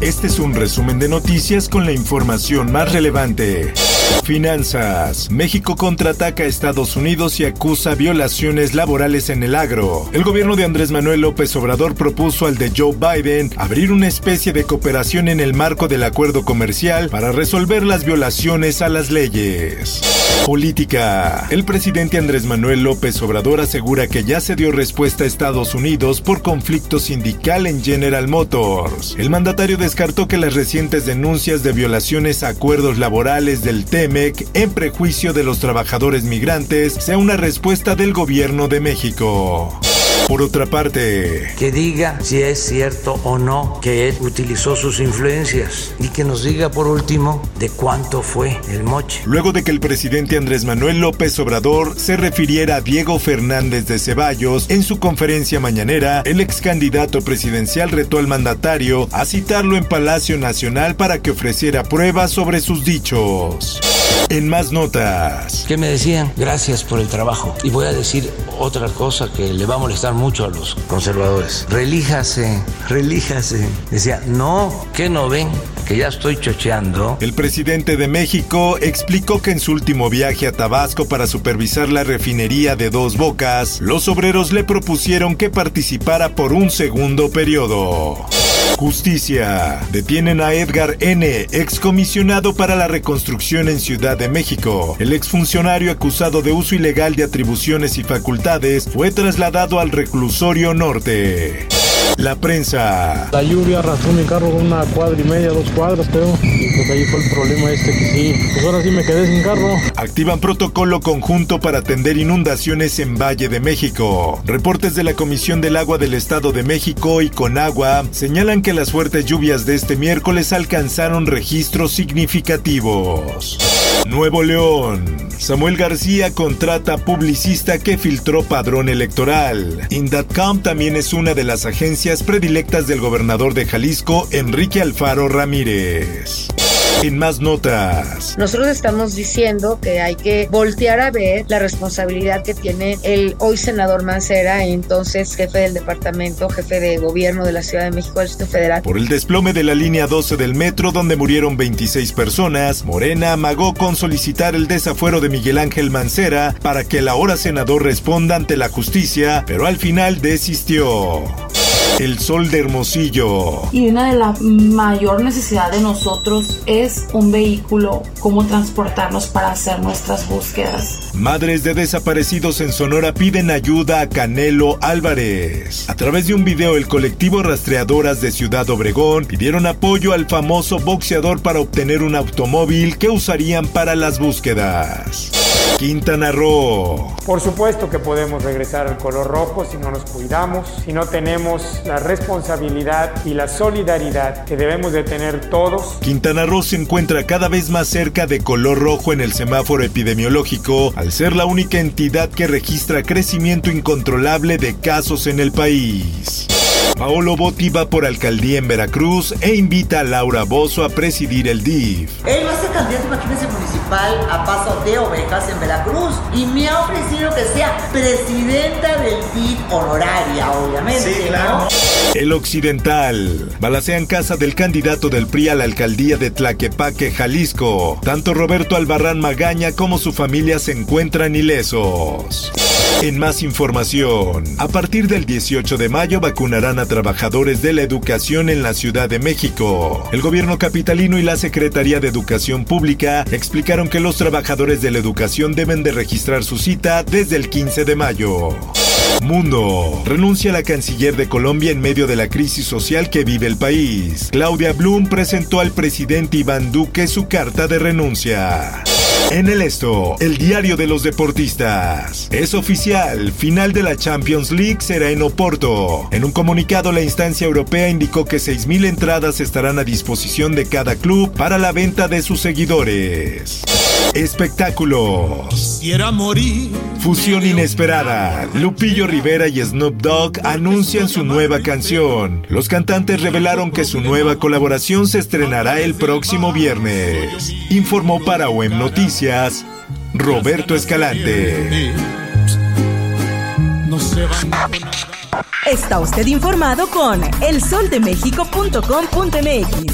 Este es un resumen de noticias con la información más relevante. Finanzas. México contraataca a Estados Unidos y acusa violaciones laborales en el agro. El gobierno de Andrés Manuel López Obrador propuso al de Joe Biden abrir una especie de cooperación en el marco del acuerdo comercial para resolver las violaciones a las leyes. Política. El presidente Andrés Manuel López Obrador asegura que ya se dio respuesta a Estados Unidos por conflicto sindical en General Motors. El mandatario descartó que las recientes denuncias de violaciones a acuerdos laborales del TEMEC en prejuicio de los trabajadores migrantes sea una respuesta del gobierno de México. Por otra parte, que diga si es cierto o no que él utilizó sus influencias y que nos diga por último de cuánto fue el moche. Luego de que el presidente Andrés Manuel López Obrador se refiriera a Diego Fernández de Ceballos en su conferencia mañanera, el ex candidato presidencial retó al mandatario a citarlo en Palacio Nacional para que ofreciera pruebas sobre sus dichos. En más notas. ¿Qué me decían? Gracias por el trabajo. Y voy a decir otra cosa que le va a molestar mucho a los conservadores. Relíjase, relíjase. Decía, no, que no ven que ya estoy chocheando. El presidente de México explicó que en su último viaje a Tabasco para supervisar la refinería de Dos Bocas, los obreros le propusieron que participara por un segundo periodo. Justicia. Detienen a Edgar N., excomisionado para la reconstrucción en Ciudad de México. El exfuncionario acusado de uso ilegal de atribuciones y facultades fue trasladado al reclusorio norte. La prensa. La lluvia arrastró mi carro una cuadra y media, dos cuadras, creo. Y pues ahí fue el problema este que sí. Pues ahora sí me quedé sin carro. Activan protocolo conjunto para atender inundaciones en Valle de México. Reportes de la Comisión del Agua del Estado de México y Conagua señalan que las fuertes lluvias de este miércoles alcanzaron registros significativos. Nuevo León. Samuel García contrata publicista que filtró padrón electoral. Indatcom también es una de las agencias predilectas del gobernador de Jalisco, Enrique Alfaro Ramírez. En más notas. Nosotros estamos diciendo que hay que voltear a ver la responsabilidad que tiene el hoy senador Mancera, entonces jefe del departamento, jefe de gobierno de la Ciudad de México del Distrito Federal. Por el desplome de la línea 12 del metro donde murieron 26 personas, Morena amagó con solicitar el desafuero de Miguel Ángel Mancera para que el ahora senador responda ante la justicia, pero al final desistió. El sol de Hermosillo. Y una de las mayor necesidad de nosotros es un vehículo, cómo transportarnos para hacer nuestras búsquedas. Madres de desaparecidos en Sonora piden ayuda a Canelo Álvarez. A través de un video, el colectivo Rastreadoras de Ciudad Obregón pidieron apoyo al famoso boxeador para obtener un automóvil que usarían para las búsquedas. Quintana Roo. Por supuesto que podemos regresar al color rojo si no nos cuidamos, si no tenemos la responsabilidad y la solidaridad que debemos de tener todos. Quintana Roo se encuentra cada vez más cerca de color rojo en el semáforo epidemiológico, al ser la única entidad que registra crecimiento incontrolable de casos en el país. Paolo Botti va por alcaldía en Veracruz e invita a Laura Bozo a presidir el DIF. Él va a ser candidato, imagínense, municipal a paso de ovejas en Veracruz y me ha ofrecido que sea presidenta del DIF honoraria, obviamente. Sí, claro. El Occidental. Balacean casa del candidato del PRI a la alcaldía de Tlaquepaque, Jalisco. Tanto Roberto Albarrán Magaña como su familia se encuentran ilesos. En más información, a partir del 18 de mayo vacunarán a trabajadores de la educación en la Ciudad de México. El gobierno capitalino y la Secretaría de Educación Pública explicaron que los trabajadores de la educación deben de registrar su cita desde el 15 de mayo. Mundo. Renuncia la canciller de Colombia en medio de la crisis social que vive el país. Claudia Blum presentó al presidente Iván Duque su carta de renuncia. En el esto, el diario de los deportistas. Es oficial, final de la Champions League será en Oporto. En un comunicado, la instancia europea indicó que 6.000 entradas estarán a disposición de cada club para la venta de sus seguidores. Espectáculos. Fusión inesperada. Lupillo Rivera y Snoop Dogg anuncian su nueva canción. Los cantantes revelaron que su nueva colaboración se estrenará el próximo viernes. Informó para OEM Noticias Roberto Escalante. Está usted informado con elsoldemexico.com.mx.